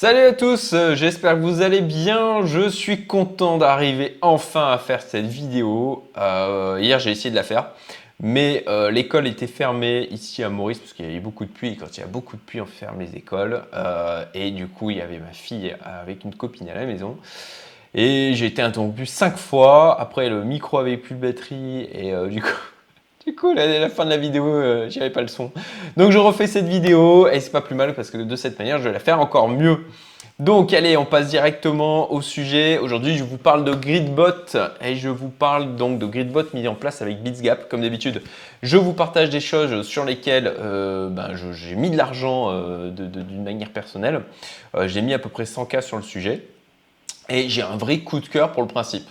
Salut à tous, euh, j'espère que vous allez bien. Je suis content d'arriver enfin à faire cette vidéo. Euh, hier j'ai essayé de la faire, mais euh, l'école était fermée ici à Maurice parce qu'il y avait beaucoup de pluie. Quand il y a beaucoup de pluie, on ferme les écoles. et du coup, il y avait ma fille avec une copine à la maison. Et j'ai été interrompu cinq fois. Après, le micro avait plus de batterie et du coup. Du coup, à la fin de la vidéo, euh, j'avais pas le son. Donc je refais cette vidéo et c'est pas plus mal parce que de cette manière, je vais la faire encore mieux. Donc allez, on passe directement au sujet. Aujourd'hui, je vous parle de Gridbot et je vous parle donc de Gridbot mis en place avec BitsGap. Comme d'habitude, je vous partage des choses sur lesquelles euh, ben, j'ai mis de l'argent euh, d'une manière personnelle. j'ai mis à peu près 100K sur le sujet et j'ai un vrai coup de cœur pour le principe.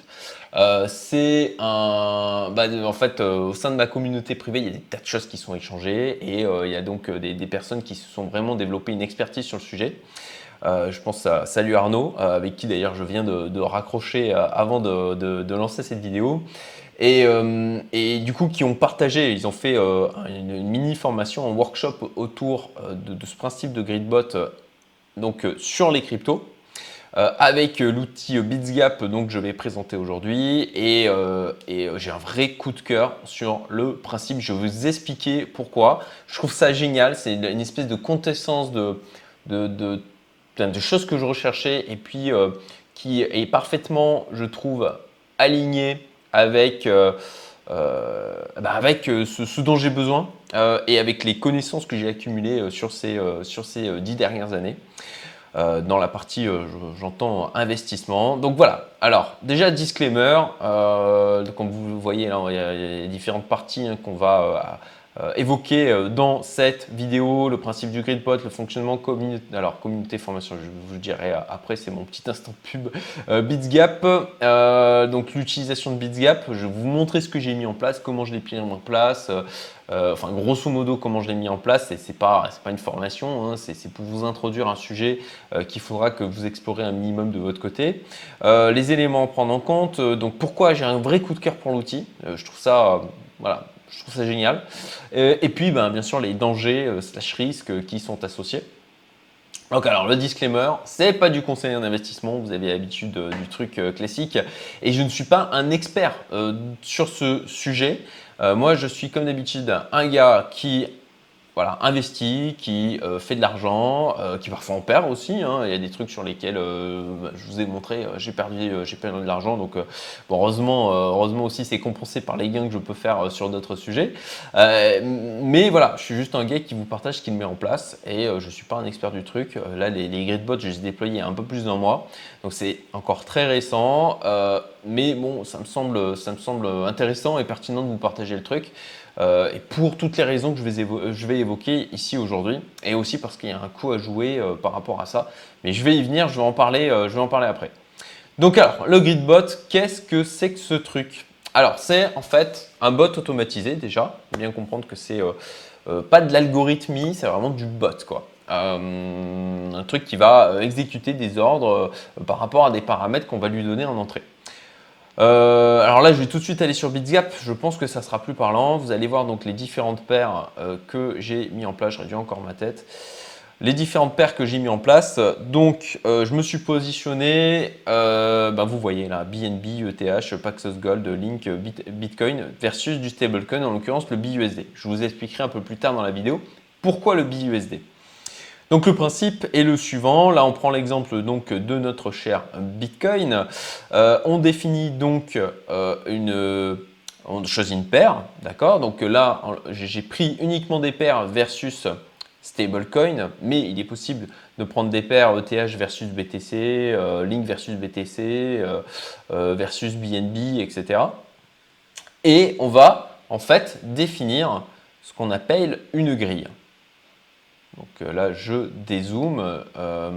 Euh, c'est un. Bah, en fait, euh, au sein de ma communauté privée, il y a des tas de choses qui sont échangées et euh, il y a donc des, personnes qui se sont vraiment développées une expertise sur le sujet. je pense à Salut Arnaud, avec qui d'ailleurs je viens de, raccrocher avant de, lancer cette vidéo. Et, du coup, qui ont partagé, ils ont fait une, mini formation, un workshop autour de, ce principe de gridbot donc, sur les cryptos. Euh, avec euh, l'outil BitsGap donc je vais présenter aujourd'hui et, euh, j'ai un vrai coup de cœur sur le principe. Je vais vous expliquer pourquoi. Je trouve ça génial. C'est une espèce de de, de, de, choses que je recherchais et puis qui est parfaitement, je trouve, aligné avec, bah, avec ce, dont j'ai besoin et avec les connaissances que j'ai accumulées sur ces, sur ces dix dernières années. Euh, dans la partie, euh, j'entends investissement. Donc voilà. Alors déjà disclaimer, euh, comme vous voyez là, il y a, différentes parties hein, qu'on va euh, évoqué euh, dans cette vidéo, le principe du gridbot, le fonctionnement communauté, alors communauté formation, je vous dirai après, c'est mon petit instant pub, euh, BitsGap, donc l'utilisation de BitsGap, je vais vous montrer ce que j'ai mis en place, comment je l'ai mis en place, enfin grosso modo comment je l'ai mis en place, et c'est pas, pas une formation, hein, c'est pour vous introduire un sujet qu'il faudra que vous explorez un minimum de votre côté. les éléments à prendre en compte, donc pourquoi j'ai un vrai coup de cœur pour l'outil, je trouve ça, voilà, je trouve ça génial. Euh, et puis, ben, bien sûr, les dangers euh, slash risques qui sont associés. Donc alors le disclaimer, c'est pas du conseil en investissement, vous avez l'habitude euh, du truc classique et je ne suis pas un expert sur ce sujet. moi je suis comme d'habitude un gars qui voilà, investi, qui euh, fait de l'argent, euh, qui parfois en perd aussi. Hein. Il y a des trucs sur lesquels euh, je vous ai montré, j'ai perdu, j'ai perdu de l'argent. Donc, heureusement, heureusement aussi, c'est compensé par les gains que je peux faire sur d'autres sujets. mais voilà, je suis juste un gars qui vous partage ce qu'il met en place et je ne suis pas un expert du truc. là, les, les gridbots, je les ai déployés un peu plus d'un mois. Donc, c'est encore très récent. mais bon, ça me, semble, ça me semble intéressant et pertinent de vous partager le truc. Euh, et pour toutes les raisons que je vais, évoquer ici aujourd'hui, et aussi parce qu'il y a un coup à jouer euh, par rapport à ça. Mais je vais y venir, je vais en parler, euh, je vais en parler après. Donc alors, le gridbot, qu'est-ce que c'est que ce truc? Alors, c'est en fait un bot automatisé déjà. Bien comprendre que c'est pas de l'algorithmie, c'est vraiment du bot quoi. un truc qui va exécuter des ordres par rapport à des paramètres qu'on va lui donner en entrée. Euh, alors là, je vais tout de suite aller sur BitsGap. Je pense que ça sera plus parlant. Vous allez voir donc les différentes paires euh, que j'ai mis en place. Je réduis encore ma tête. Les différentes paires que j'ai mis en place. Donc, euh, je me suis positionné. Ben, vous voyez là, BNB, ETH, Paxos Gold, Link, Bitcoin versus du stablecoin, en l'occurrence le BUSD. Je vous expliquerai un peu plus tard dans la vidéo pourquoi le BUSD. Donc le principe est le suivant. Là, on prend l'exemple donc de notre cher Bitcoin. Euh, on définit donc euh, une on choisit une paire, d'accord? Donc là, j'ai pris uniquement des paires versus stablecoin, mais il est possible de prendre des paires ETH versus BTC, euh, Link versus BTC, versus BNB, etc. Et on va en fait définir ce qu'on appelle une grille. Donc euh, là, je dézoome. Euh,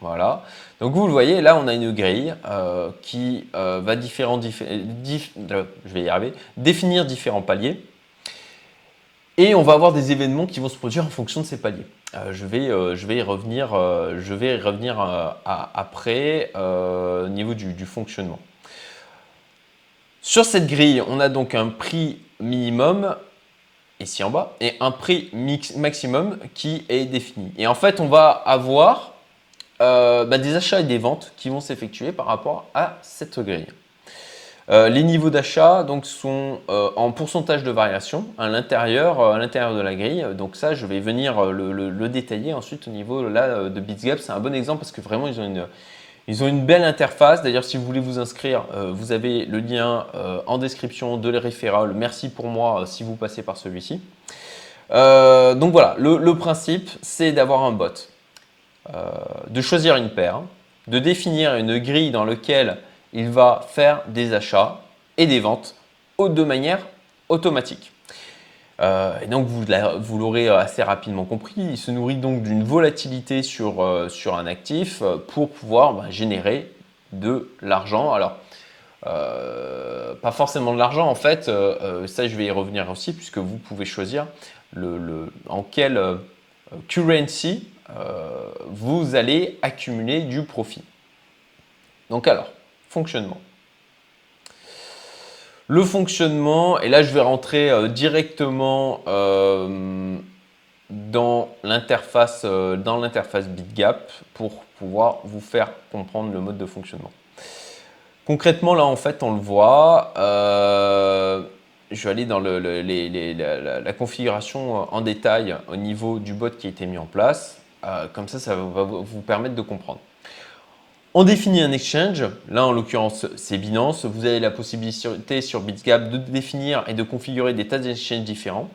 voilà. Donc vous le voyez, là, on a une grille euh, qui va différents, définir différents paliers. Et on va avoir des événements qui vont se produire en fonction de ces paliers. je, vais, je vais y revenir, je vais revenir après au niveau du, fonctionnement. Sur cette grille, on a donc un prix minimum ici en bas, et un prix maximum qui est défini. Et en fait, on va avoir bah, des achats et des ventes qui vont s'effectuer par rapport à cette grille. Euh, les niveaux d'achat donc sont euh, en pourcentage de variation à l'intérieur euh, à l'intérieur de la grille. Donc ça, je vais venir le, détailler ensuite au niveau là, de BitsGap. C'est un bon exemple parce que vraiment ils ont une ils ont une belle interface. D'ailleurs, si vous voulez vous inscrire, vous avez le lien en description de les référals. Merci pour moi si vous passez par celui-ci. donc voilà, le, le principe, c'est d'avoir un bot, de choisir une paire, de définir une grille dans laquelle il va faire des achats et des ventes de manière automatique. Euh, et donc vous, l'aurez assez rapidement compris, il se nourrit donc d'une volatilité sur, euh, un actif euh, pour pouvoir bah, générer de l'argent. Alors, pas forcément de l'argent en fait, ça je vais y revenir aussi puisque vous pouvez choisir en quelle currency vous allez accumuler du profit. Donc alors, fonctionnement. Le fonctionnement, et là je vais rentrer euh, directement euh, dans l'interface euh, dans l'interface BitGap pour pouvoir vous faire comprendre le mode de fonctionnement. Concrètement, là en fait on le voit. je vais aller dans la, la, configuration en détail au niveau du bot qui a été mis en place. comme ça, ça va vous permettre de comprendre. On définit un exchange, là en l'occurrence c'est Binance. Vous avez la possibilité sur BitGap de définir et de configurer des tas d'exchanges différents.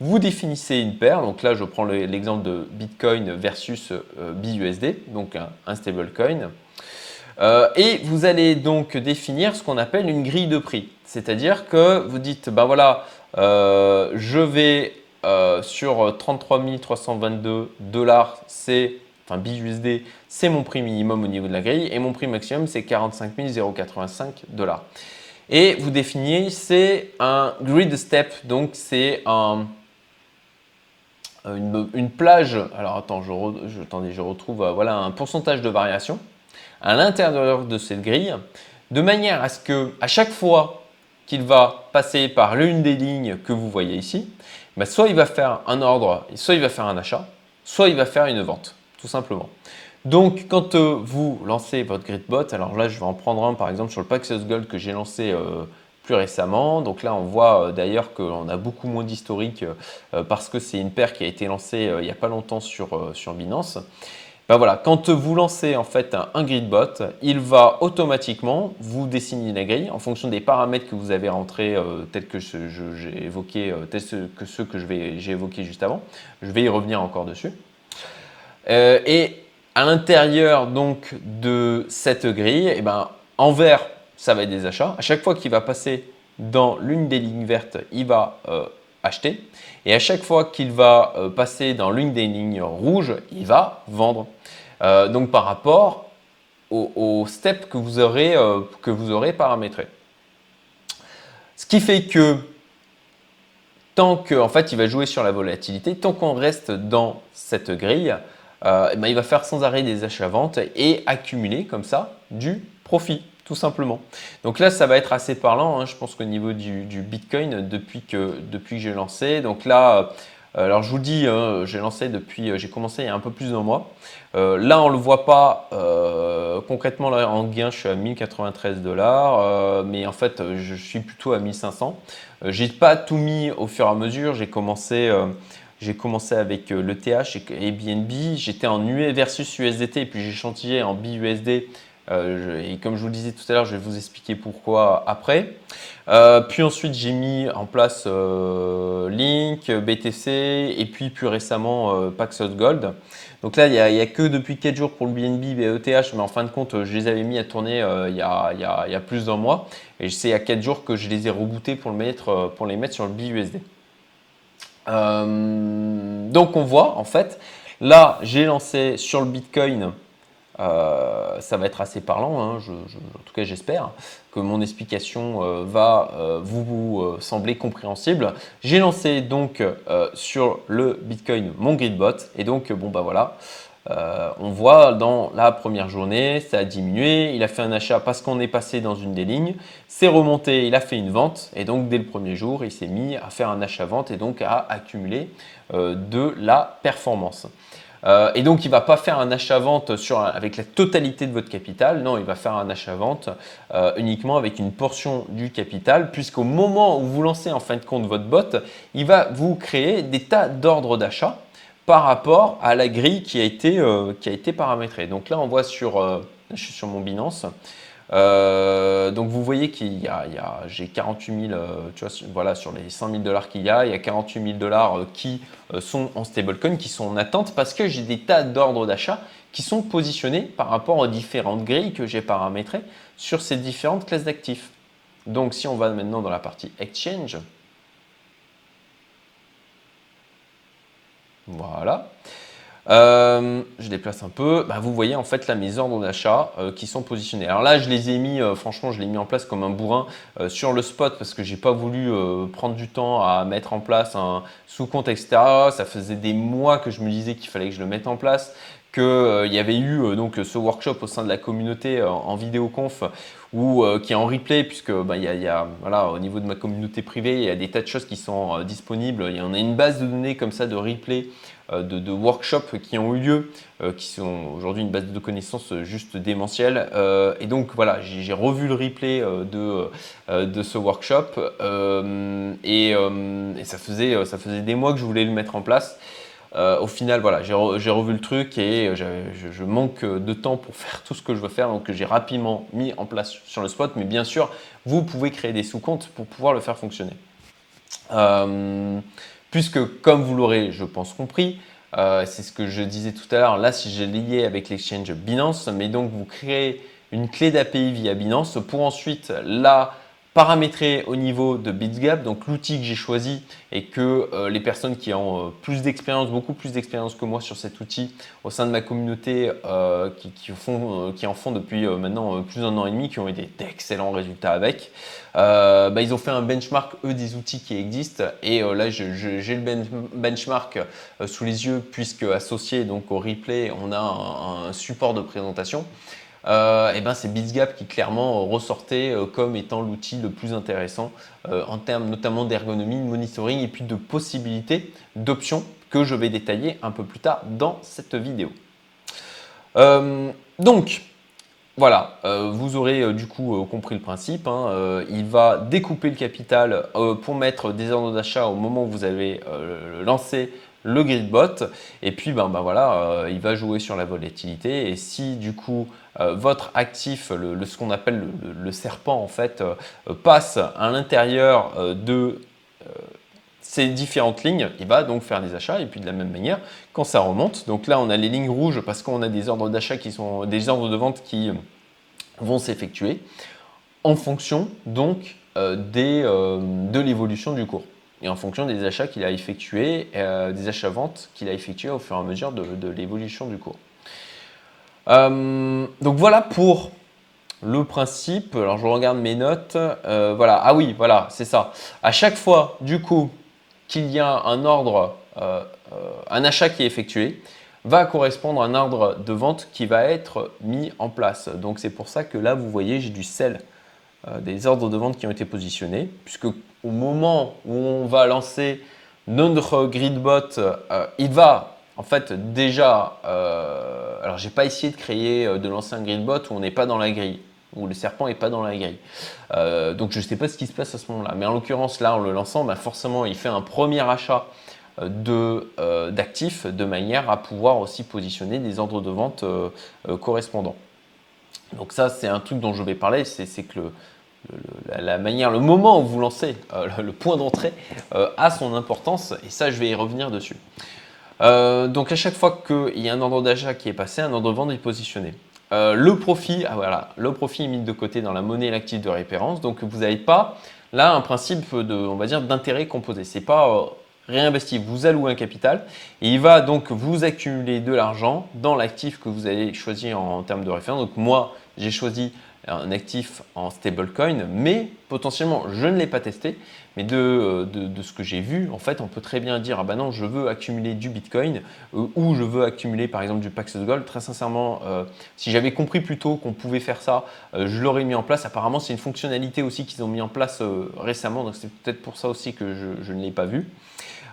Vous définissez une paire, donc là je prends l'exemple de Bitcoin versus euh, BUSD, donc un, stablecoin. Euh, et vous allez donc définir ce qu'on appelle une grille de prix. C'est-à-dire que vous dites, ben voilà, euh, je vais sur 33 322 dollars, c'est enfin BUSD, c'est mon prix minimum au niveau de la grille et mon prix maximum, c'est 45 085 dollars. Et vous définissez un grid step, donc c'est un, une, plage. Alors attends, je, je, je retrouve euh, voilà, un pourcentage de variation à l'intérieur de cette grille, de manière à ce que à chaque fois qu'il va passer par l'une des lignes que vous voyez ici, bah, soit il va faire un ordre, soit il va faire un achat, soit il va faire une vente tout simplement. Donc, quand euh, vous lancez votre Gridbot, alors là, je vais en prendre un par exemple sur le Paxos Gold que j'ai lancé euh, plus récemment. Donc là, on voit euh, d'ailleurs qu'on a beaucoup moins d'historique parce que c'est une paire qui a été lancée il n'y a pas longtemps sur, Binance. Ben voilà, quand vous lancez en fait un, Gridbot, il va automatiquement vous dessiner la grille en fonction des paramètres que vous avez rentrés, tels que j'ai évoqué, tels que ceux que j'ai évoqués juste avant. Je vais y revenir encore dessus. Euh, et à l'intérieur donc de cette grille, eh ben, en vert, ça va être des achats. À chaque fois qu'il va passer dans l'une des lignes vertes, il va euh, acheter. Et à chaque fois qu'il va euh, passer dans l'une des lignes rouges, il va vendre. donc par rapport au, step que vous aurez, que vous aurez paramétré. Ce qui fait que tant qu'en en fait il va jouer sur la volatilité, tant qu'on reste dans cette grille, euh, eh ben, il va faire sans arrêt des achats-ventes et accumuler comme ça du profit tout simplement. Donc là, ça va être assez parlant. Hein. Je pense qu'au niveau du, Bitcoin, depuis que, depuis que j'ai lancé, donc là, euh, alors je vous dis, hein, j'ai lancé depuis, euh, j'ai commencé il y a un peu plus d'un mois. là, on le voit pas concrètement en gain, je suis à 1093 dollars, mais en fait, je suis plutôt à 1500. j'ai pas tout mis au fur et à mesure. J'ai commencé j'ai commencé avec euh, le TH et BNB. J'étais en UE versus USDT et puis j'ai chantillé en BUSD. Euh, et comme je vous le disais tout à l'heure, je vais vous expliquer pourquoi après. Euh, puis ensuite, j'ai mis en place Link, BTC et puis plus récemment Paxos Gold. Donc là, il n'y a, que depuis 4 jours pour le BNB et ETH, mais en fin de compte, je les avais mis à tourner il y, a, plus d'un mois. Et c'est il y a 4 jours que je les ai rebootés pour, pour les mettre sur le BUSD. Euh, donc on voit en fait, là j'ai lancé sur le Bitcoin, euh, ça va être assez parlant, hein, en tout cas j'espère que mon explication euh, va vous, sembler compréhensible. J'ai lancé donc sur le Bitcoin mon Gridbot et donc bon bah voilà, euh, on voit dans la première journée, ça a diminué, il a fait un achat parce qu'on est passé dans une des lignes, c'est remonté, il a fait une vente et donc dès le premier jour, il s'est mis à faire un achat-vente et donc à accumuler euh, de la performance. Euh, et donc, il ne va pas faire un achat-vente avec la totalité de votre capital. Non, il va faire un achat-vente uniquement avec une portion du capital, puisqu'au moment où vous lancez en fin de compte votre bot, il va vous créer des tas d'ordres d'achat par rapport à la grille qui a été, euh, qui a été paramétrée. Donc là, on voit sur, sur mon Binance. Euh, donc vous voyez qu'il y a, j'ai 48 000, tu vois, voilà, sur les 100 000 dollars qu'il y a, il y a 48 000 dollars euh, qui euh, sont en stablecoin, qui sont en attente parce que j'ai des tas d'ordres d'achat qui sont positionnés par rapport aux différentes grilles que j'ai paramétrées sur ces différentes classes d'actifs. Donc si on va maintenant dans la partie exchange, voilà. Euh, je déplace un peu. Bah, vous voyez en fait là mes ordres d'achat euh, qui sont positionnés. Alors là, je les ai mis, euh, franchement, je l'ai mis en place comme un bourrin sur le spot parce que j'ai pas voulu prendre du temps à mettre en place un sous-compte, etc. Ça faisait des mois que je me disais qu'il fallait que je le mette en place qu'il y avait eu donc ce workshop au sein de la communauté en vidéoconf ou qui est en replay puisque bah, il y, a, voilà au niveau de ma communauté privée il y a des tas de choses qui sont disponibles. Il y en a une base de données comme ça de replay euh, de, workshops qui ont eu lieu, euh, qui sont aujourd'hui une base de connaissances juste démentielle. Euh, et donc voilà, j'ai revu le replay de, de ce workshop et, ça, faisait, ça faisait des mois que je voulais le mettre en place. Au final, voilà, j'ai revu le truc et je, manque de temps pour faire tout ce que je veux faire, donc j'ai rapidement mis en place sur le spot. Mais bien sûr, vous pouvez créer des sous-comptes pour pouvoir le faire fonctionner puisque comme vous l'aurez, je pense, compris, euh, c'est ce que je disais tout à l'heure, là si j'ai lié avec l'exchange Binance, mais donc vous créez une clé d'API via Binance pour ensuite la paramétrer au niveau de BitsGap, donc l'outil que j'ai choisi et que euh, les personnes qui ont euh, plus d'expérience, beaucoup plus d'expérience que moi sur cet outil au sein de ma communauté qui, font, qui, en font depuis maintenant plus d'un an et demi, qui ont eu d'excellents résultats avec, euh, bah, ils ont fait un benchmark, eux, des outils qui existent. Et euh, là, j'ai le benchmark euh, sous les yeux, puisque associé donc, au replay, on a un, support de présentation. Et ben c'est BitsGap qui clairement ressortait comme étant l'outil le plus intéressant en termes notamment d'ergonomie, de monitoring et puis de possibilités d'options que je vais détailler un peu plus tard dans cette vidéo. donc, voilà, euh, vous aurez euh, du coup euh, compris le principe. Hein. il va découper le capital pour mettre des ordres d'achat au moment où vous avez lancé le gridbot. Et puis, ben, ben voilà, il va jouer sur la volatilité. Et si du coup votre actif, ce qu'on appelle le, serpent en fait, passe à l'intérieur de ces différentes lignes, il va donc faire des achats et puis de la même manière quand ça remonte. Donc là, on a les lignes rouges parce qu'on a des ordres d'achat qui sont des ordres de vente qui vont s'effectuer en fonction donc euh, euh, de l'évolution du cours et en fonction des achats qu'il a effectués, euh, des achats-ventes qu'il a effectués au fur et à mesure de l'évolution du cours. Donc voilà pour le principe. Alors je regarde mes notes. voilà. Ah oui, voilà, c'est ça. À chaque fois, du coup, qu'il y a un ordre, un achat qui est effectué, va correspondre à un ordre de vente qui va être mis en place. Donc c'est pour ça que là, vous voyez, j'ai du sel euh, des ordres de vente qui ont été positionnés, puisque au moment où on va lancer notre gridbot, euh, il va en fait déjà, euh, alors j'ai pas essayé de créer, de lancer un gridbot où on n'est pas dans la grille, où le serpent n'est pas dans la grille. donc je ne sais pas ce qui se passe à ce moment-là. Mais en l'occurrence, là, en le lançant, bah, forcément, il fait un premier achat euh, d'actifs de, manière à pouvoir aussi positionner des ordres de vente euh, euh, correspondants. Donc ça, c'est un truc dont je vais parler, c'est que la, manière, le moment où vous lancez, le, point d'entrée a son importance et ça, je vais y revenir dessus. Donc à chaque fois qu'il y a un ordre d'achat qui est passé, un ordre de vente est positionné. le profit, ah voilà, le profit est mis de côté dans la monnaie et l'actif de référence, donc vous n'avez pas là un principe de, on d'intérêt composé. C'est pas réinvestir, vous allouez un capital et il va donc vous accumuler de l'argent dans l'actif que vous allez choisir en, termes de référence. Donc moi, j'ai choisi un actif en stablecoin, mais potentiellement, je ne l'ai pas testé. Mais de, de, ce que j'ai vu, en fait, on peut très bien dire, ah ben non, je veux accumuler du Bitcoin euh, ou je veux accumuler par exemple du Paxos Gold. Très sincèrement, euh, si j'avais compris plus tôt qu'on pouvait faire ça, euh, je l'aurais mis en place. Apparemment, c'est une fonctionnalité aussi qu'ils ont mis en place récemment, donc c'est peut-être pour ça aussi que je ne l'ai pas vu.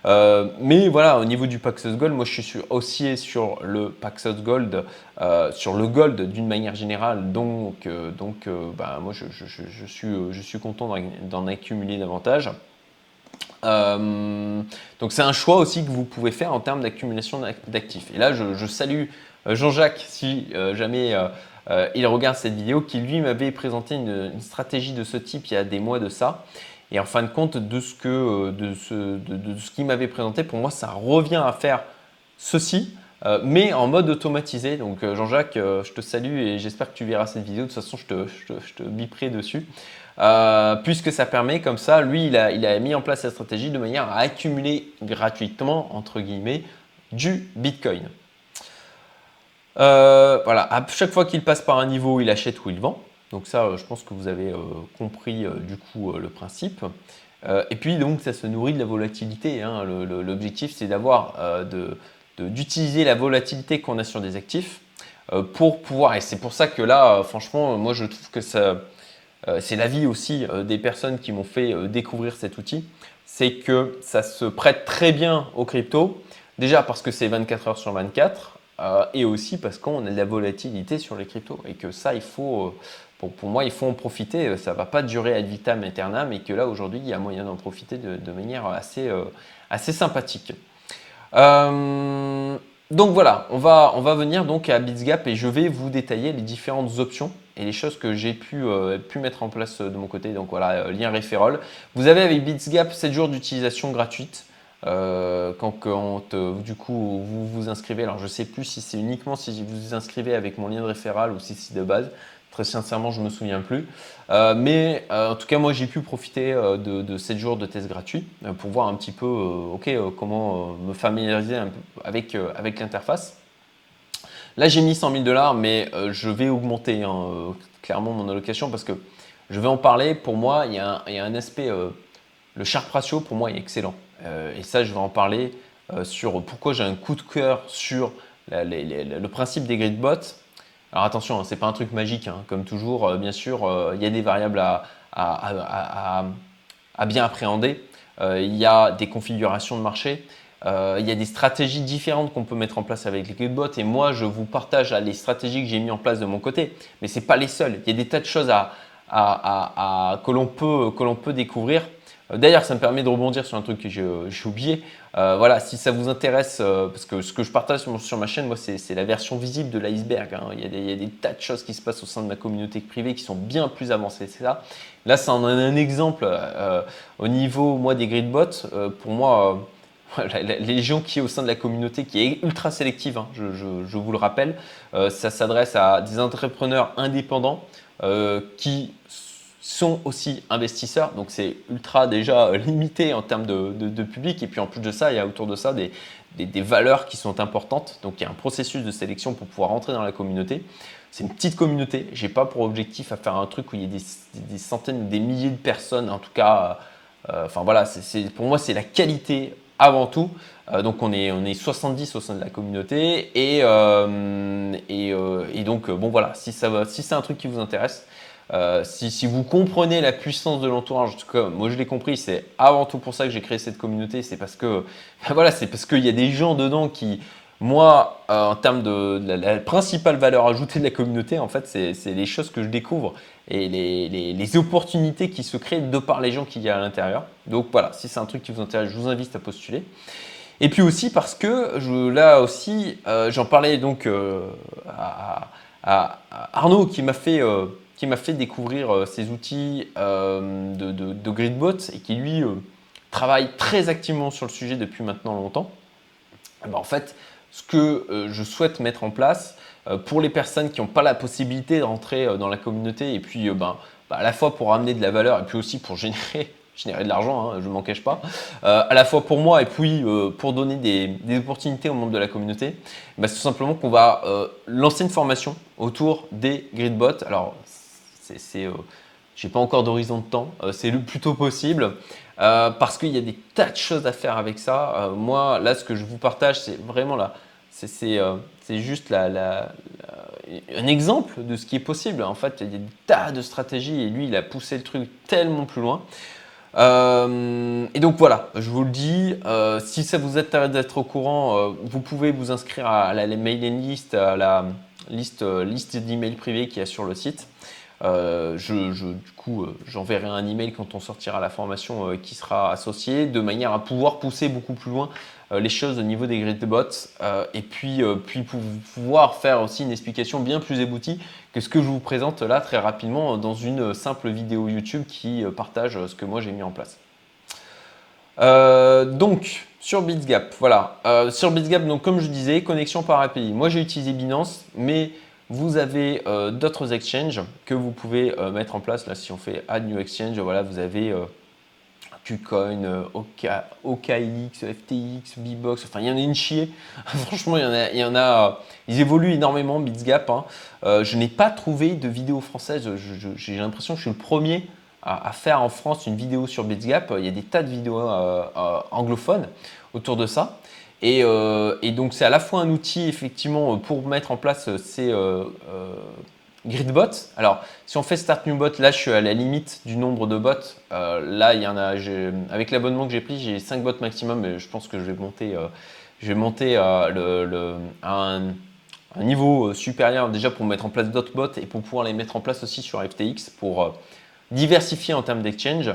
Euh, mais voilà, au niveau du Paxos Gold, moi je suis aussi sur le Paxos Gold, euh, sur le Gold d'une manière générale. Donc, donc bah, moi je, suis, je suis content d'en accumuler davantage. donc c'est un choix aussi que vous pouvez faire en termes d'accumulation d'actifs. Et là, je, salue Jean-Jacques si jamais il regarde cette vidéo, qui lui m'avait présenté une, stratégie de ce type il y a des mois de ça. Et en fin de compte, de ce que euh, de ce, de, ce qu'il m'avait présenté, pour moi, ça revient à faire ceci, euh, mais en mode automatisé. Donc euh, Jean-Jacques, je te salue et j'espère que tu verras cette vidéo. De toute façon, je te, je te, biperai dessus. puisque ça permet comme ça, lui, il a, il a mis en place sa stratégie de manière à accumuler gratuitement, entre guillemets, du Bitcoin. voilà, à chaque fois qu'il passe par un niveau, il achète ou il vend. Donc ça, euh, je pense que vous avez euh, compris euh, du coup le principe. et puis donc ça se nourrit de la volatilité. Hein. L'objectif c'est d'avoir d'utiliser la volatilité qu'on a sur des actifs pour pouvoir. Et c'est pour ça que là, franchement, moi je trouve que ça, c'est l'avis aussi des personnes qui m'ont fait découvrir cet outil, c'est que ça se prête très bien aux cryptos. Déjà parce que c'est 24 heures sur 24 et aussi parce qu'on a de la volatilité sur les cryptos et que ça, il faut, pour, moi, il faut en profiter. Ça ne va pas durer ad vitam aeternam et que là, aujourd'hui, il y a moyen d'en profiter de, manière assez, euh, assez sympathique. Euh, donc voilà, on va, on va venir donc à BitsGap et je vais vous détailler les différentes options et les choses que j'ai pu, euh, pu mettre en place de mon côté. Donc voilà, lien référol. Vous avez avec BitsGap 7 jours d'utilisation gratuite. quand, du coup vous vous inscrivez, alors je sais plus si c'est uniquement si vous vous inscrivez avec mon lien de référal ou si c'est de base, Très sincèrement, je ne me souviens plus. Euh, mais euh, en tout cas, moi, j'ai pu profiter euh, de, de, 7 jours de test gratuit pour voir un petit peu comment me familiariser avec, avec l'interface. Là, j'ai mis 100 000 dollars, mais je vais augmenter hein, clairement mon allocation parce que je vais en parler. Pour moi, il y a un, aspect, le Sharp Ratio, pour moi, est excellent. et ça, je vais en parler sur pourquoi j'ai un coup de cœur sur le principe des grid bots alors attention, hein, ce n'est pas un truc magique, hein. comme toujours, euh, bien sûr, euh, il y a des variables à, bien appréhender. Euh, il y a des configurations de marché, il y a des stratégies différentes qu'on peut mettre en place avec les bots. Et moi, je vous partage les stratégies que j'ai mis en place de mon côté. Mais ce n'est pas les seules. Il y a des tas de choses que l'on peut découvrir. D'ailleurs, ça me permet de rebondir sur un truc que j'ai oublié. Euh, voilà, si ça vous intéresse, euh, parce que ce que je partage sur, ma chaîne, moi, c'est la version visible de l'iceberg. Hein. Il, y a des tas de choses qui se passent au sein de ma communauté privée qui sont bien plus avancées. C'est ça. Là, c'est un, exemple euh, au niveau, moi, des gridbots. pour moi, les gens qui est au sein de la communauté, qui est ultra sélective, hein, je, vous le rappelle, ça s'adresse à des entrepreneurs indépendants qui aussi investisseurs. Donc c'est ultra déjà euh, limité en termes de, public. Et puis en plus de ça, il y a autour de ça des, valeurs qui sont importantes. Donc il y a un processus de sélection pour pouvoir rentrer dans la communauté. C'est une petite communauté. J'ai pas pour objectif à faire un truc où il y a des, des centaines, des milliers de personnes. En tout cas, euh, enfin voilà, c'est, pour moi c'est la qualité avant tout. Euh, donc on est, on est 70 au sein de la communauté et, et, donc bon voilà, si, ça, si c'est un truc qui vous intéresse, euh, si, vous comprenez la puissance de l'entourage, en tout cas, moi je l'ai compris, c'est avant tout pour ça que j'ai créé cette communauté. C'est parce que, voilà, c'est parce qu'il y a des gens dedans qui, moi, euh, en termes de, la, principale valeur ajoutée de la communauté, en fait, c'est les choses que je découvre et les, opportunités qui se créent de par les gens qu'il y a à l'intérieur. Donc voilà, si c'est un truc qui vous intéresse, je vous invite à postuler. Et puis aussi parce que là aussi, euh, j'en parlais donc à, Arnaud qui m'a fait qui m'a fait découvrir euh, ces outils euh, de, Gridbot et qui lui euh, travaille très activement sur le sujet depuis maintenant longtemps. Eh ben, en fait, ce que je souhaite mettre en place pour les personnes qui n'ont pas la possibilité de rentrer dans la communauté et puis ben, bah, à la fois pour amener de la valeur et puis aussi pour générer générer de l'argent, hein, je ne m'en cache pas, à la fois pour moi et puis pour donner des, opportunités au monde de la communauté, bah, c'est tout simplement qu'on va lancer une formation autour des gridbots. Alors, c'est, euh, j'ai pas encore d'horizon de temps, euh, c'est le plus tôt possible. Euh, parce qu'il y a des tas de choses à faire avec ça. moi, là, ce que je vous partage, c'est vraiment là. C'est, juste un exemple de ce qui est possible. En fait, il y a des tas de stratégies et lui, il a poussé le truc tellement plus loin. et donc voilà, je vous le dis, si ça vous intéresse d'être au courant, vous pouvez vous inscrire à la mailing list, à la liste, liste d'emails privés qu'il y a sur le site. Euh, je, du coup, euh, j'enverrai un email quand on sortira la formation euh, qui sera associée, de manière à pouvoir pousser beaucoup plus loin les choses au niveau des gridbots et puis, puis pouvoir faire aussi une explication bien plus aboutie que ce que je vous présente là très rapidement dans une simple vidéo YouTube qui partage ce que moi j'ai mis en place. donc, sur BitsGap, voilà. sur BitsGap, donc comme je disais, connexion par API. Moi j'ai utilisé Binance, mais vous avez euh, d'autres exchanges que vous pouvez euh, mettre en place. Là, si on fait Add New Exchange, voilà, vous avez euh, KuCoin, OKX, FTX, Bbox, enfin il y en a une chier. Franchement, il y en a, y en a ils évoluent énormément, BitsGap. Hein. je n'ai pas trouvé de vidéo française. J'ai l'impression que je suis le premier à, faire en France une vidéo sur BitsGap. Il y a des tas de vidéos anglophones autour de ça. Euh, et, donc c'est à la fois un outil effectivement pour mettre en place euh, ces euh, gridbots. Alors si on fait start new bot, là je suis à la limite du nombre de bots. là il y en a, avec l'abonnement que j'ai pris, j'ai 5 bots maximum, mais je pense que je vais monter, je vais monter à, un, niveau supérieur déjà pour mettre en place d'autres bots et pour pouvoir les mettre en place aussi sur FTX pour diversifier en termes d'exchange.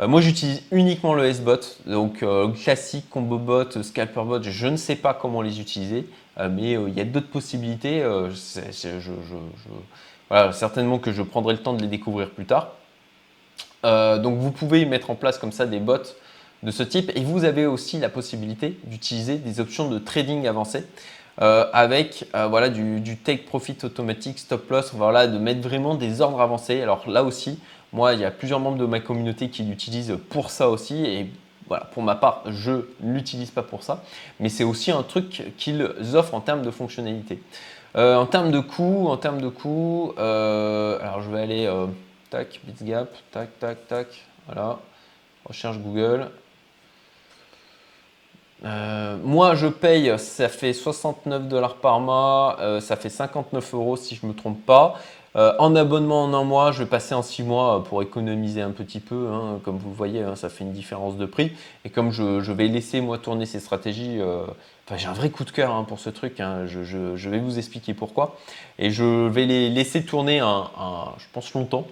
Euh, moi, j'utilise uniquement le S-Bot, donc euh, classique, combo bot, scalper bot, je ne sais pas comment les utiliser, euh, mais il y a d'autres possibilités. certainement que je prendrai le temps de les découvrir plus tard. donc, vous pouvez mettre en place comme ça des bots de ce type et vous avez aussi la possibilité d'utiliser des options de trading avancées. avec voilà, du, du, take profit automatique, stop loss, voilà, de mettre vraiment des ordres avancés. Alors là aussi, moi, il y a plusieurs membres de ma communauté qui l'utilisent pour ça aussi. Et voilà, pour ma part, je ne l'utilise pas pour ça. Mais c'est aussi un truc qu'ils offrent en termes de fonctionnalité. Euh, en termes de coût, en termes de coût, euh, alors je vais aller, euh, tac, BitsGap, tac, tac, tac, voilà, recherche Google. moi, je paye, ça fait 69 dollars par mois, ça fait 59 euros si je ne me trompe pas. Euh, en abonnement en un mois, je vais passer en six mois pour économiser un petit peu. Hein. comme vous voyez, hein, ça fait une différence de prix. Et comme je, vais laisser moi tourner ces stratégies, euh, j'ai un vrai coup de cœur hein, pour ce truc. Je, vais vous expliquer pourquoi. Et je vais les laisser tourner, je pense, longtemps.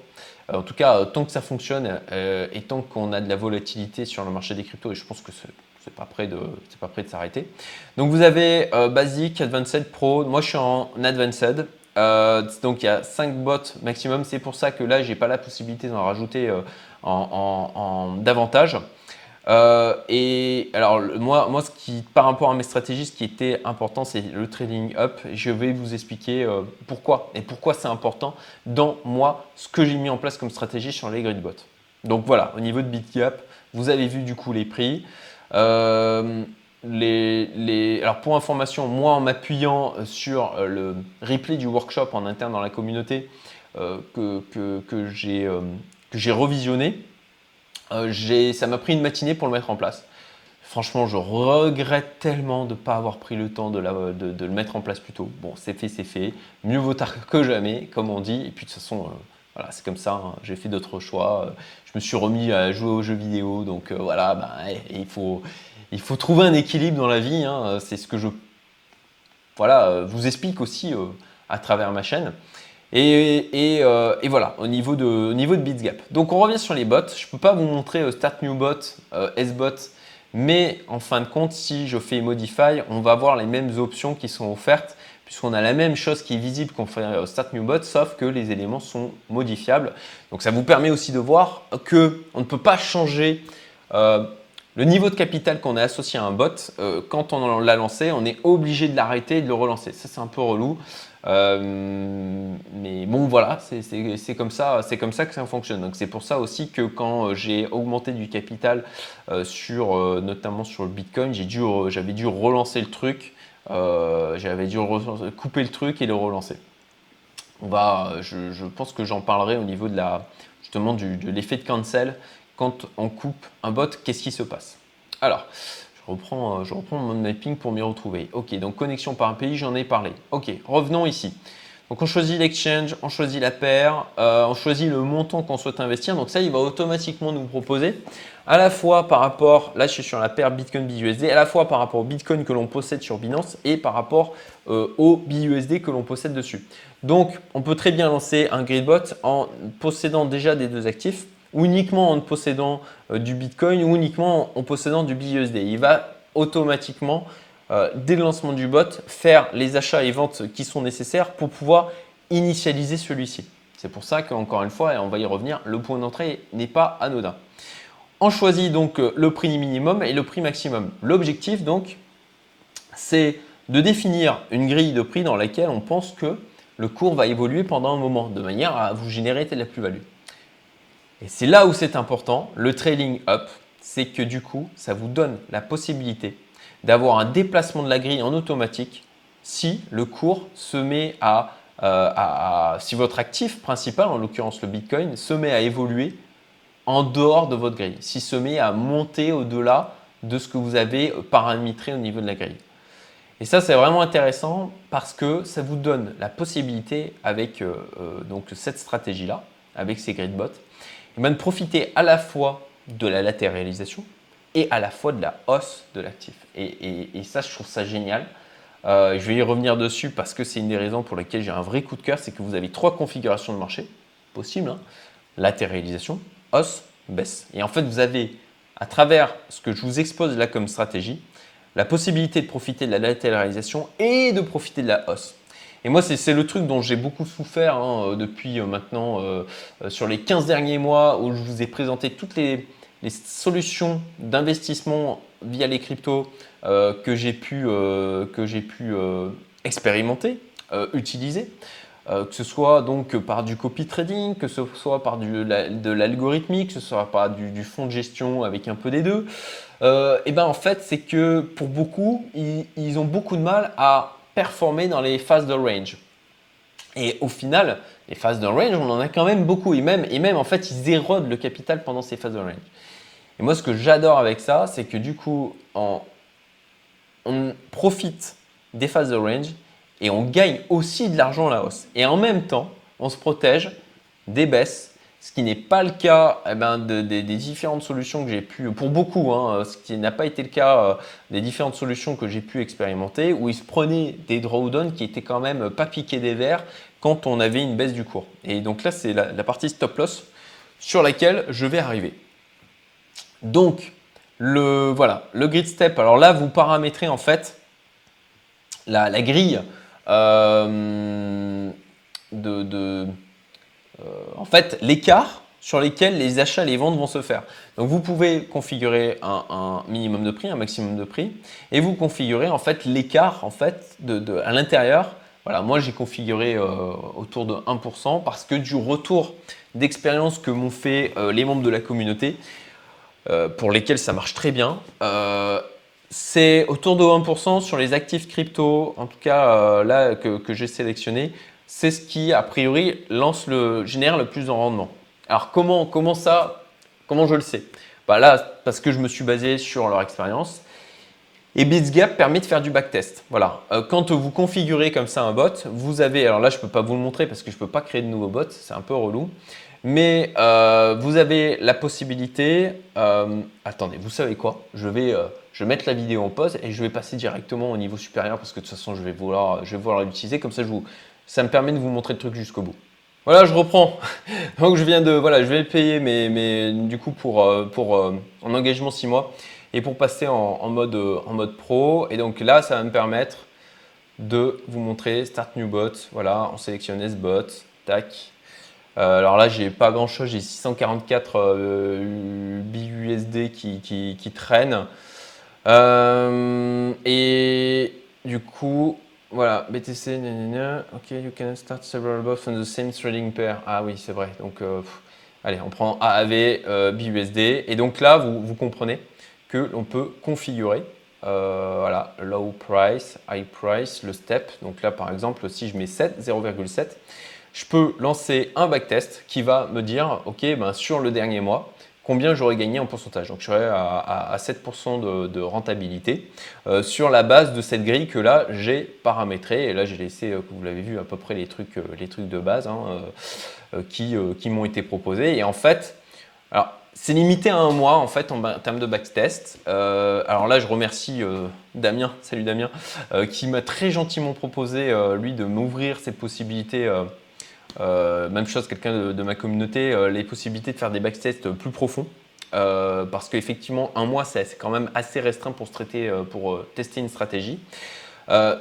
Euh, en tout cas, tant que ça fonctionne et tant qu'on a de la volatilité sur le marché des cryptos, et je pense que c'est de pas prêt de s'arrêter. Donc vous avez Basic, Advanced Pro. Moi je suis en Advanced. Euh, donc il y a 5 bots maximum. C'est pour ça que là, j'ai pas la possibilité d'en rajouter euh, en, davantage. Euh, et alors moi, moi, ce qui, par rapport à mes stratégies, ce qui était important, c'est le trading up. Je vais vous expliquer pourquoi et pourquoi c'est important dans moi ce que j'ai mis en place comme stratégie sur les grid bots. Donc voilà, au niveau de BitGap, vous avez vu du coup les prix alors pour information, moi en m'appuyant euh, sur euh, le replay du workshop en interne dans la communauté euh, que, que, j'ai revisionné, ça m'a pris une matinée pour le mettre en place. Franchement, je regrette tellement de ne pas avoir pris le temps de, le mettre en place plus tôt. Bon, c'est fait, c'est fait. Mieux vaut tard que jamais, comme on dit. Et puis de toute façon, voilà, c'est comme ça. Hein. J'ai fait d'autres choix. Je me suis remis à jouer aux jeux vidéo. Donc voilà, bah, il faut il faut trouver un équilibre dans la vie. Hein. C'est ce que je voilà, euh, vous explique aussi euh, à travers ma chaîne. Euh, et, voilà, au niveau de, au niveau BitsGap. Donc on revient sur les bots. Je ne peux pas vous montrer New Bot, SBot, mais en fin de compte, si je fais Modify, on va avoir les mêmes options qui sont offertes, puisqu'on a la même chose qui est visible qu'on fait Start New Bot, sauf que les éléments sont modifiables. Donc ça vous permet aussi de voir que on ne peut pas changer le niveau de capital qu'on a associé à un bot, euh, quand on l'a lancé, on est obligé de l'arrêter et de le relancer. Ça, c'est un peu relou. Euh, mais bon, voilà, c'est comme ça, comme ça que ça fonctionne. Donc c'est pour ça aussi que quand euh, j'ai augmenté du capital sur, notamment sur le Bitcoin, j'avais dû relancer le truc, j'avais dû couper le truc et le relancer. Va, je, pense que j'en parlerai au niveau de la, justement de l'effet de cancel quand on coupe un bot, qu'est-ce qui se passe? Alors, je reprends, euh, je reprends mon mapping pour m'y retrouver. Ok, donc connexion par API, j'en ai parlé. Ok, revenons ici. Donc on choisit l'exchange, on choisit la paire, euh, on choisit le montant qu'on souhaite investir. Donc ça, il va automatiquement nous proposer à la fois par rapport, là je suis sur la paire Bitcoin BUSD, à la fois par rapport au Bitcoin que l'on possède sur Binance et par rapport euh, au BUSD que l'on possède dessus. Donc on peut très bien lancer un gridbot en possédant déjà des deux actifs uniquement en possédant euh, du Bitcoin ou uniquement en possédant du BUSD. Il va automatiquement euh, dès le lancement du bot, faire les achats et ventes qui sont nécessaires pour pouvoir initialiser celui-ci. C'est pour ça qu'encore une fois, et on va y revenir, le point d'entrée n'est pas anodin. On choisit donc euh, le prix minimum et le prix maximum. L'objectif donc, c'est de définir une grille de prix dans laquelle on pense que le cours va évoluer pendant un moment, de manière à vous générer de la plus-value. Et c'est là où c'est important, le trailing up, c'est que du coup, ça vous donne la possibilité d'avoir un déplacement de la grille en automatique si le cours se met euh, à, si votre actif principal, en l'occurrence le Bitcoin, se met à évoluer en dehors de votre grille, s'il se met à monter au-delà de ce que vous avez paramétré au niveau de la grille. Et ça, c'est vraiment intéressant parce que ça vous donne la possibilité, avec euh, euh, donc cette stratégie-là, avec ces gridbots, eh ben, de profiter à la fois de la latéralisation, et à la fois de la hausse de l'actif. Et, ça, je trouve ça génial. Euh, je vais y revenir dessus parce que c'est une des raisons pour lesquelles j'ai un vrai coup de cœur, c'est que vous avez trois configurations de marché possibles. Hein. Latéralisation, hausse, baisse. Et en fait, vous avez, à travers ce que je vous expose là comme stratégie, la possibilité de profiter de la latéralisation et de profiter de la hausse. Et moi, c'est le truc dont j'ai beaucoup souffert hein, depuis euh, maintenant, euh, sur les 15 derniers mois, où je vous ai présenté toutes les, solutions d'investissement via les cryptos euh, que j'ai pu, euh, pu euh, expérimenter, utiliser. que ce soit donc par du copy trading, que ce soit par du, de l'algorithmique, que ce soit par du, fonds de gestion avec un peu des deux, et ben en fait c'est que pour beaucoup ils, ont beaucoup de mal à performer dans les phases de range. Et au final, les phases de range, on en a quand même beaucoup. Et même, et même en fait, ils érodent le capital pendant ces phases de range. Et moi, ce que j'adore avec ça, c'est que du coup, on profite des phases de range et on gagne aussi de l'argent à la hausse. Et en même temps, on se protège des baisses, ce qui n'est pas le cas eh ben, des différentes solutions que j'ai pu, pour beaucoup, hein, ce qui n'a pas été le cas euh, des différentes solutions que j'ai pu expérimenter, où ils se prenaient des drawdowns qui étaient quand même pas piqués des verres quand on avait une baisse du cours. Et donc là, c'est la partie stop loss sur laquelle je vais arriver. Donc, le, voilà, le grid step. Alors là, vous paramétrez en fait la, grille euh, de, euh, en fait, l'écart sur lesquels les achats et les ventes vont se faire. Donc vous pouvez configurer un, minimum de prix, un maximum de prix, et vous configurez en fait l'écart en fait à l'intérieur. Voilà, moi j'ai configuré euh, autour de 1% parce que du retour d'expérience que m'ont fait les membres de la communauté, euh, pour lesquels ça marche très bien. Euh, c'est autour de 1% sur les actifs crypto, en tout cas euh, là que, j'ai sélectionné. C'est ce qui, a priori, lance le, génère le plus de rendement. Alors comment, comment ça, comment je le sais? Bah Là, parce que je me suis basé sur leur expérience. Et BitsGap permet de faire du backtest. Voilà. quand vous configurez comme ça un bot, vous avez, alors là je ne peux pas vous le montrer parce que je ne peux pas créer de nouveaux bots, c'est un peu relou. Mais euh, vous avez la possibilité, euh, attendez, vous savez quoi? Je vais, euh, je mettre la vidéo en pause et je vais passer directement au niveau supérieur parce que de toute façon je vais vouloir, je vais vouloir l'utiliser. Comme ça, je vous, ça me permet de vous montrer le truc jusqu'au bout. Voilà, je reprends. Donc je viens de, voilà, je vais payer, mais du coup pour, pour en engagement 6 mois et pour passer en, mode, en mode pro. Et donc là, ça va me permettre de vous montrer Start New Bot. Voilà, on sélectionne S-Bot, tac. Euh, alors là, j'ai pas grand chose, j'ai 644 euh, BUSD qui, qui, traînent. Euh, et du coup, voilà, BTC, ok, you can start several bots on the same trading pair. Ah oui, c'est vrai. Donc, allez, on prend AAV, BUSD. Et donc là, vous, comprenez que l'on peut configurer voilà, low price, high price, le step. Donc là, par exemple, si je mets 7, 0,7, je peux lancer un backtest qui va me dire, OK, ben sur le dernier mois, combien j'aurais gagné en pourcentage. Donc je serais à, 7% de, rentabilité euh, sur la base de cette grille que là j'ai paramétrée. Et là j'ai laissé, euh, vous l'avez vu, à peu près les trucs, euh, les trucs de base hein, qui, qui m'ont été proposés. Et en fait, alors c'est limité à un mois en fait en, termes de backtest. alors là je remercie Damien, salut Damien, qui m'a très gentiment proposé lui de m'ouvrir ces possibilités euh, même chose, quelqu'un de, ma communauté, euh, les possibilités de faire des backtests plus profonds. Euh, parce qu'effectivement, un mois, c'est quand même assez restreint pour, traiter, pour tester une stratégie.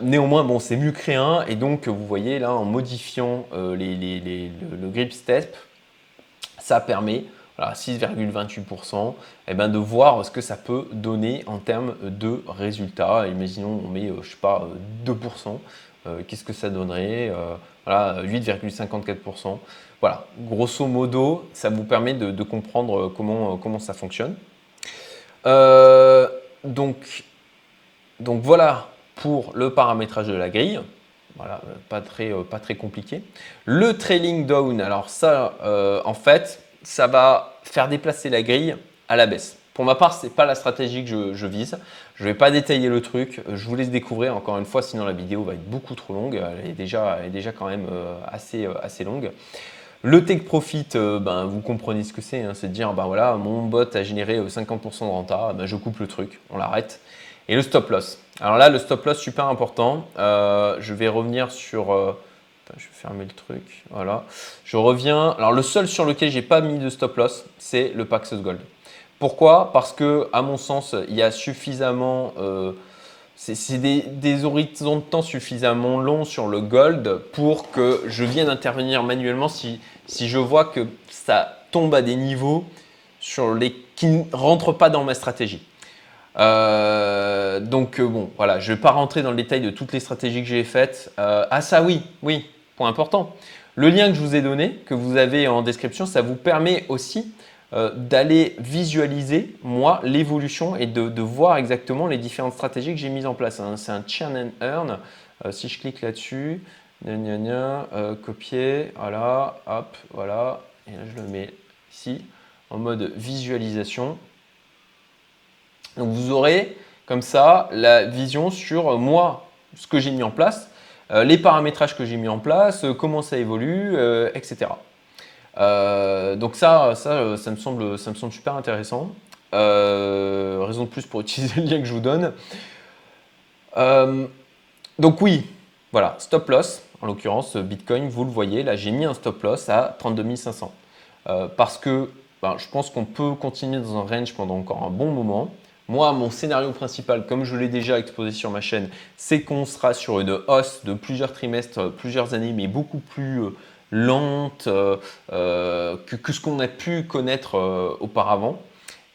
néanmoins, bon, c'est mieux créer un. Et donc, vous voyez là, en modifiant le, grip step, ça permet, 6,28%, eh ben, de voir ce que ça peut donner en termes de résultats. Imaginons, on met, je sais pas, 2%. Qu'est-ce que ça donnerait voilà, 8,54%. Voilà, grosso modo, ça vous permet de, comprendre comment, comment ça fonctionne. Euh, donc, donc voilà pour le paramétrage de la grille. Voilà, pas très, pas très compliqué. Le trailing down, alors ça, euh, en fait, ça va faire déplacer la grille à la baisse. Pour ma part, ce n'est pas la stratégie que je, vise. Je ne vais pas détailler le truc. Je vous laisse découvrir encore une fois, sinon la vidéo va être beaucoup trop longue. Elle est déjà, elle est déjà quand même euh, assez, euh, assez longue. Le take profit, euh, ben, vous comprenez ce que c'est. Hein. c'est de dire, ben voilà, mon bot a généré 50% de renta, ben, je coupe le truc, on l'arrête. Et le stop loss. Alors là, le stop loss, super important. je vais revenir sur... je vais fermer le truc. Voilà. Je reviens. Alors le seul sur lequel j'ai pas mis de stop loss, c'est le Paxos Gold. Pourquoi? Parce que, à mon sens, il y a suffisamment. Euh, c'est des, horizons de temps suffisamment longs sur le gold pour que je vienne intervenir manuellement si, je vois que ça tombe à des niveaux qui ne rentrent pas dans ma stratégie. Euh, donc euh, bon, voilà, je ne vais pas rentrer dans le détail de toutes les stratégies que j'ai faites. ah ça oui, oui, point important. Le lien que je vous ai donné, que vous avez en description, ça vous permet aussi euh, d'aller visualiser, moi, l'évolution et de, voir exactement les différentes stratégies que j'ai mises en place. Hein. C'est un churn and earn. Euh, si je clique là-dessus, euh, copier, voilà, hop, voilà, et là je le mets ici en mode visualisation. Donc vous aurez comme ça la vision sur moi, ce que j'ai mis en place, les paramétrages que j'ai mis en place, comment ça évolue, etc. Euh, donc ça, ça, ça, me semble, ça me semble super intéressant. Euh, raison de plus pour utiliser le lien que je vous donne. Euh, donc oui, voilà, stop loss, en l'occurrence Bitcoin, vous le voyez, là j'ai mis un stop loss à 32 500. parce que ben, je pense qu'on peut continuer dans un range pendant encore un bon moment. Moi, mon scénario principal, comme je l'ai déjà exposé sur ma chaîne, c'est qu'on sera sur une hausse de plusieurs trimestres, plusieurs années, mais beaucoup plus lente euh, euh, que, ce qu'on a pu connaître euh, auparavant.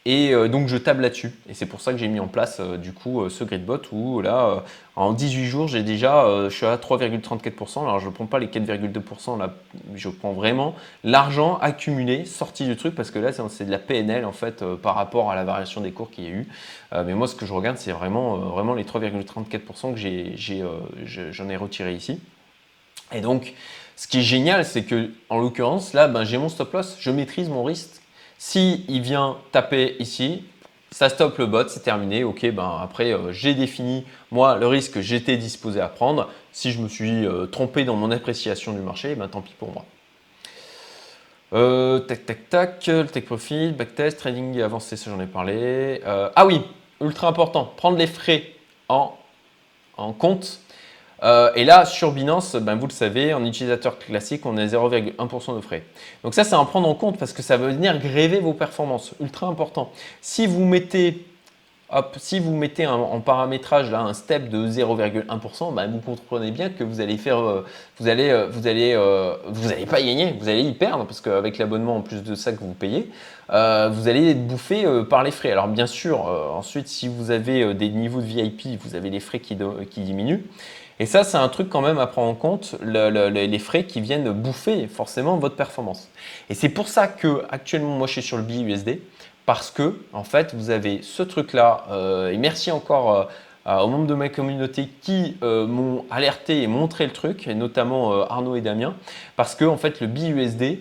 Et donc je table là-dessus. Et c'est pour ça que j'ai mis en place du coup ce gridbot où là, en 18 jours, j'ai déjà, je suis à 3,34%. Alors je ne prends pas les 4,2%, là, je prends vraiment l'argent accumulé, sorti du truc, parce que là, c'est de la PNL en fait par rapport à la variation des cours qu'il y a eu. mais moi, ce que je regarde, c'est vraiment, vraiment les 3,34% que j'en ai, ai retiré ici. Et donc, ce qui est génial, c'est que, en l'occurrence, là, ben, j'ai mon stop loss, je maîtrise mon risque. Si il vient taper ici, ça stoppe le bot, c'est terminé. Ok, ben après, euh, j'ai défini moi le risque que j'étais disposé à prendre. Si je me suis euh, trompé dans mon appréciation du marché, ben tant pis pour moi. Euh, tac, tac, tac, le take profit, backtest, trading avancé, ça j'en ai parlé. ah oui, ultra important, prendre les frais en, en compte euh, et là, sur Binance, ben, vous le savez, en utilisateur classique, on a 0,1% de frais. Donc ça, c'est à prendre en compte parce que ça va venir gréver vos performances. Ultra important. Si vous mettez, hop, si vous mettez en paramétrage là, un step de 0,1%, ben, vous comprenez bien que vous allez faire, euh, vous allez, euh, vous allez, vous n'allez pas gagner, vous allez y perdre parce qu'avec l'abonnement en plus de ça que vous payez, vous allez être bouffé par les frais. Alors bien sûr, ensuite, si vous avez des niveaux de VIP, vous avez les frais qui diminuent. Et ça, c'est un truc quand même à prendre en compte, les frais qui viennent bouffer forcément votre performance. Et c'est pour ça que actuellement, moi, je suis sur le BUSD parce que en fait, vous avez ce truc-là. Euh, et merci encore euh, aux membres de ma communauté qui euh, m'ont alerté et montré le truc, et notamment Arnaud et Damien, parce que en fait, le BUSD,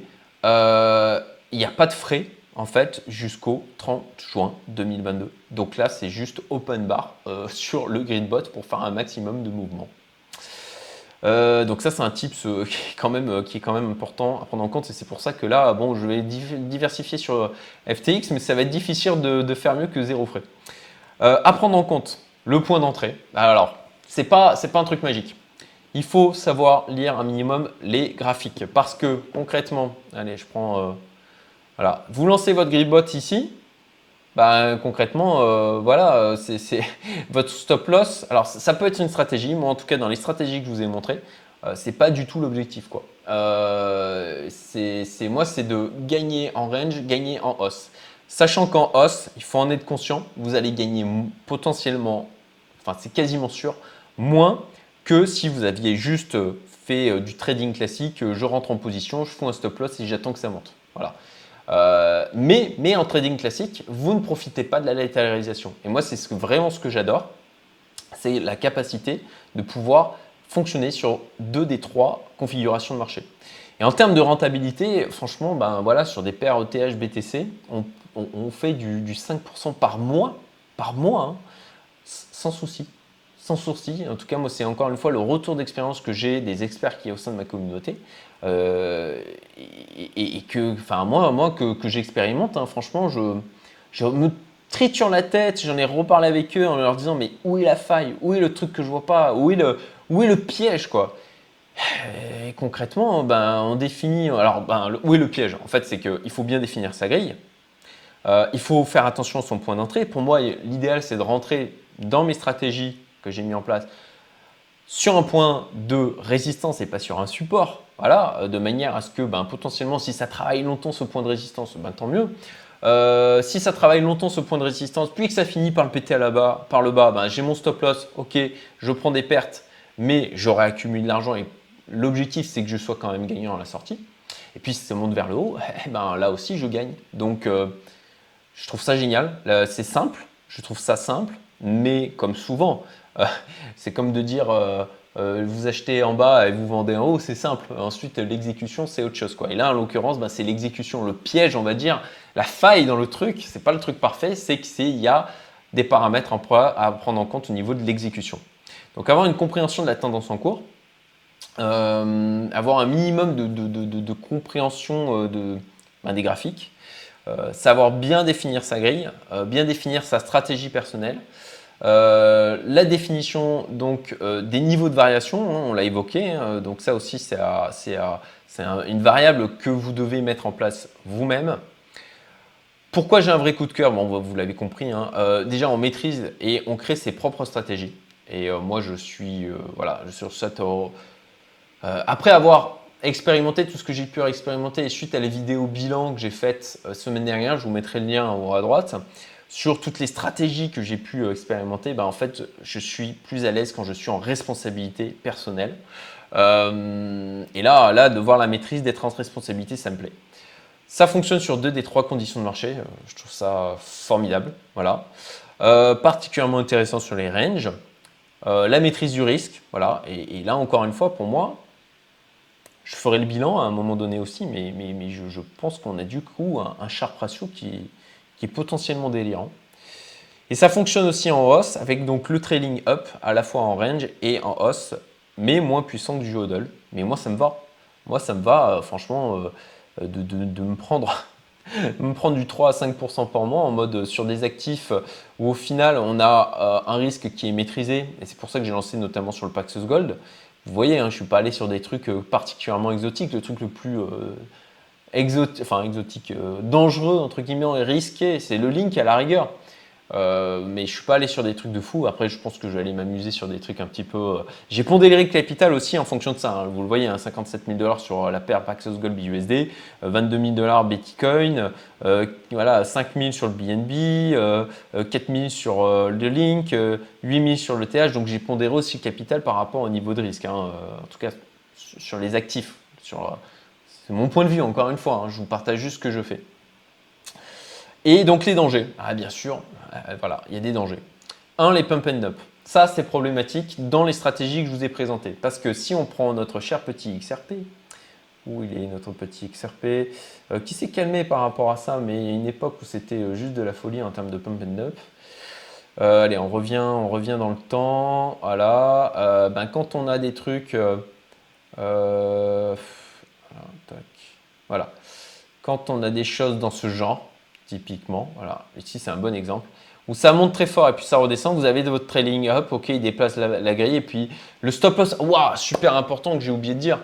il n'y a pas de frais en fait jusqu'au 30 juin 2022. Donc là, c'est juste open bar euh, sur le gridbot pour faire un maximum de mouvements. Euh, donc ça, c'est un est quand même, qui est quand même important à prendre en compte. Et c'est pour ça que là, bon, je vais diversifier sur FTX, mais ça va être difficile de, faire mieux que zéro frais. à prendre en compte, le point d'entrée. Alors, c'est pas, pas un truc magique il faut savoir lire un minimum les graphiques. Parce que concrètement, allez, je prends. Euh, voilà, vous lancez votre gripbot ici. Ben, concrètement, euh, voilà, euh, c'est votre stop loss. Alors, ça peut être une stratégie. Moi, en tout cas, dans les stratégies que je vous ai montrées, c'est pas du tout l'objectif. quoi. c'est moi, c'est de gagner en range, gagner en hausse. Sachant qu'en hausse, il faut en être conscient, vous allez gagner potentiellement, enfin c'est quasiment sûr, moins que si vous aviez juste euh, fait euh, du trading classique, euh, je rentre en position, je fais un stop loss et j'attends que ça monte. Voilà. Mais, mais en trading classique, vous ne profitez pas de la latéralisation. Et moi, c'est vraiment ce que j'adore, c'est la capacité de pouvoir fonctionner sur deux des trois configurations de marché. Et en termes de rentabilité, franchement, ben voilà, sur des paires ETH BTC, on, fait du, 5% par mois, par mois, hein, sans souci sans sourcil. En tout cas, moi, c'est encore une fois le retour d'expérience que j'ai des experts qui est au sein de ma communauté. Euh, et, que, enfin, moi, moi que, j'expérimente, hein, franchement, je, me triture la tête. J'en ai reparlé avec eux en leur disant Mais où est la faille? Où est le truc que je vois pas? Où est le, piège quoi? Concrètement, ben, on définit. Alors, ben, où est le piège? En fait, c'est qu'il faut bien définir sa grille. Euh, il faut faire attention à son point d'entrée. Pour moi, l'idéal, c'est de rentrer dans mes stratégies que j'ai mis en place sur un point de résistance et pas sur un support. Voilà, euh, de manière à ce que ben, potentiellement, si ça travaille longtemps ce point de résistance, ben, tant mieux. Euh, si ça travaille longtemps ce point de résistance, puis que ça finit par le péter à la bas, par le bas, ben, j'ai mon stop loss, ok, je prends des pertes, mais j'aurai accumulé de l'argent et l'objectif c'est que je sois quand même gagnant à la sortie. Et puis si ça monte vers le haut, eh ben, là aussi je gagne. Donc euh, je trouve ça génial, c'est simple, je trouve ça simple, mais comme souvent, c'est comme de dire euh, euh, vous achetez en bas et vous vendez en haut, c'est simple. Ensuite, l'exécution, c'est autre chose. Quoi. Et là, en l'occurrence, bah, c'est l'exécution, le piège, on va dire, la faille dans le truc. C'est pas le truc parfait, c'est qu'il y a des paramètres à prendre en compte au niveau de l'exécution. Donc, avoir une compréhension de la tendance en cours, avoir un minimum de, compréhension ben, des graphiques, savoir bien définir sa grille, bien définir sa stratégie personnelle, euh, la définition donc euh, des niveaux de variation, hein, on l'a évoqué, hein, donc ça aussi c'est une variable que vous devez mettre en place vous-même. Pourquoi j'ai un vrai coup de cœur? Bon, Vous l'avez compris, hein, euh, déjà on maîtrise et on crée ses propres stratégies. Et moi je suis voilà, sur cette... après avoir expérimenté tout ce que j'ai pu expérimenter et suite à les vidéos bilan que j'ai faites semaine dernière, je vous mettrai le lien en haut à droite sur toutes les stratégies que j'ai pu euh, expérimenter, ben, en fait, je suis plus à l'aise quand je suis en responsabilité personnelle. Euh, et là, là, de voir la maîtrise, d'être en responsabilité, ça me plaît. Ça fonctionne sur deux des trois conditions de marché. Euh, je trouve ça formidable. Voilà. particulièrement intéressant sur les ranges. la maîtrise du risque. Voilà. Et, là, encore une fois, pour moi, je ferai le bilan à un moment donné aussi, mais, je, pense qu'on a du coup un, un sharp ratio qui, qui est potentiellement délirant. Et ça fonctionne aussi en hausse avec donc le trailing up à la fois en range et en hausse, mais moins puissant que du hodl. Mais moi ça me va. Moi ça me va euh, franchement euh, de, me prendre me prendre du 3 à 5% par mois en mode sur des actifs où au final on a euh, un risque qui est maîtrisé et c'est pour ça que j'ai lancé notamment sur le Paxos Gold. Vous voyez, hein, je ne suis pas allé sur des trucs particulièrement exotiques. Le truc le plus exotique, enfin exotique, euh, dangereux, entre guillemets, et risqué, c'est le link à la rigueur. Euh, mais je suis pas allé sur des trucs de fou. Après, je pense que je vais aller m'amuser sur des trucs un petit peu. Euh, j'ai pondéré le capital aussi en fonction de ça. Hein. Vous le voyez, 57 000 dollars sur la paire Paxos Gold BUSD, 22 000 dollars Bitcoin, voilà, 5 000 sur le BNB, 4 000 sur le Link, 8 000 sur le TH. Donc j'ai pondéré aussi le capital par rapport au niveau de risque. Hein. en tout cas, sur les actifs, c'est mon point de vue, encore une fois, hein, je vous partage juste ce que je fais. Et donc les dangers. Ah bien sûr, euh, voilà, il y a des dangers. Un, les pump and dump. Ça, c'est problématique dans les stratégies que je vous ai présentées. Parce que si on prend notre cher petit XRP, où il est notre petit XRP, euh, qui s'est calmé par rapport à ça, mais il y a une époque où c'était euh, juste de la folie en termes de pump and dump. Euh, allez, on revient, on revient dans le temps. Voilà. ben, quand on a des trucs. Voilà. Quand on a des choses dans ce genre, typiquement, voilà. Ici, c'est un bon exemple où ça monte très fort et puis ça redescend, vous avez votre trailing up, ok, il déplace la, grille et puis le stop loss, waouh, super important que j'ai oublié de dire.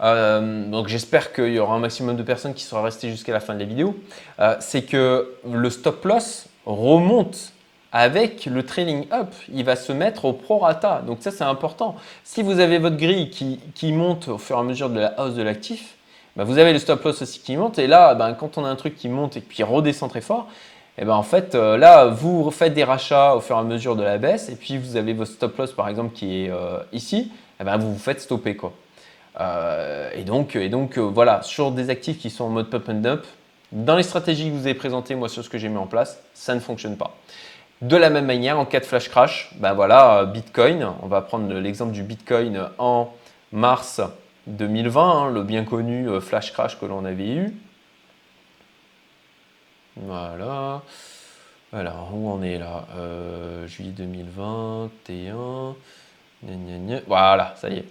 Euh, donc j'espère qu'il y aura un maximum de personnes qui seront restées jusqu'à la fin de la vidéo. Euh, c'est que le stop loss remonte avec le trailing up, il va se mettre au prorata. Donc ça c'est important. Si vous avez votre grille qui, monte au fur et à mesure de la hausse de l'actif, bah, vous avez le stop loss aussi qui monte. Et là, ben, quand on a un truc qui monte et qui redescend très fort, eh ben en fait euh, là vous faites des rachats au fur et à mesure de la baisse et puis vous avez votre stop loss par exemple qui est euh, ici, eh ben vous vous faites stopper. Euh, et donc, voilà, sur des actifs qui sont en mode pump and dump, dans les stratégies que vous ai présentées, moi sur ce que j'ai mis en place, ça ne fonctionne pas. De la même manière, en cas de flash crash, ben voilà, Bitcoin, on va prendre l'exemple du Bitcoin en mars 2020, hein, le bien connu flash crash que l'on avait eu. Voilà. Alors, où on est là? Euh, Juillet 2021. Voilà, ça y est.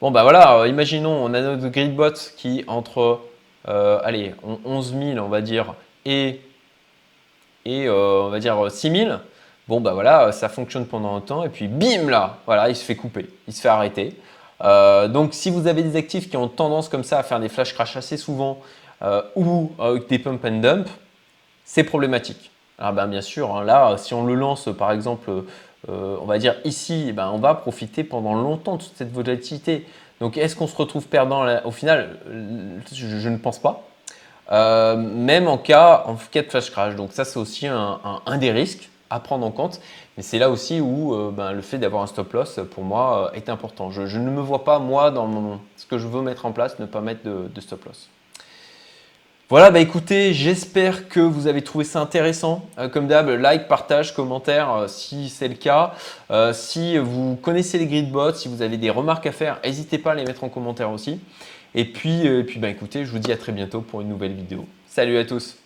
Bon, bah voilà, euh, imaginons, on a notre gridbot qui entre, euh, allez, 11 000, on va dire, et, et on va dire 6 000. Bon, bah voilà, ça fonctionne pendant un temps, et puis bim, là, voilà, il se fait couper, il se fait arrêter. donc, si vous avez des actifs qui ont tendance comme ça à faire des flash crash assez souvent, ou des pump and dump, c'est problématique. Alors ben, bien sûr, hein, là, si on le lance par exemple, euh, on va dire ici, eh ben, on va profiter pendant longtemps de toute cette volatilité. Donc est-ce qu'on se retrouve perdant Au final, je, ne pense pas. Euh, même en cas, en cas de flash crash. Donc ça, c'est aussi un, des risques à prendre en compte. Mais c'est là aussi où euh, ben, le fait d'avoir un stop loss, pour moi, est important. Je, ne me vois pas, moi, dans ce que je veux mettre en place, ne pas mettre de stop loss. Voilà, bah écoutez, j'espère que vous avez trouvé ça intéressant. Euh, comme d'hab, like, partage, commentaire euh, si c'est le cas. Euh, si vous connaissez les gridbots, si vous avez des remarques à faire, n'hésitez pas à les mettre en commentaire aussi. Et puis, et puis bah écoutez, je vous dis à très bientôt pour une nouvelle vidéo. Salut à tous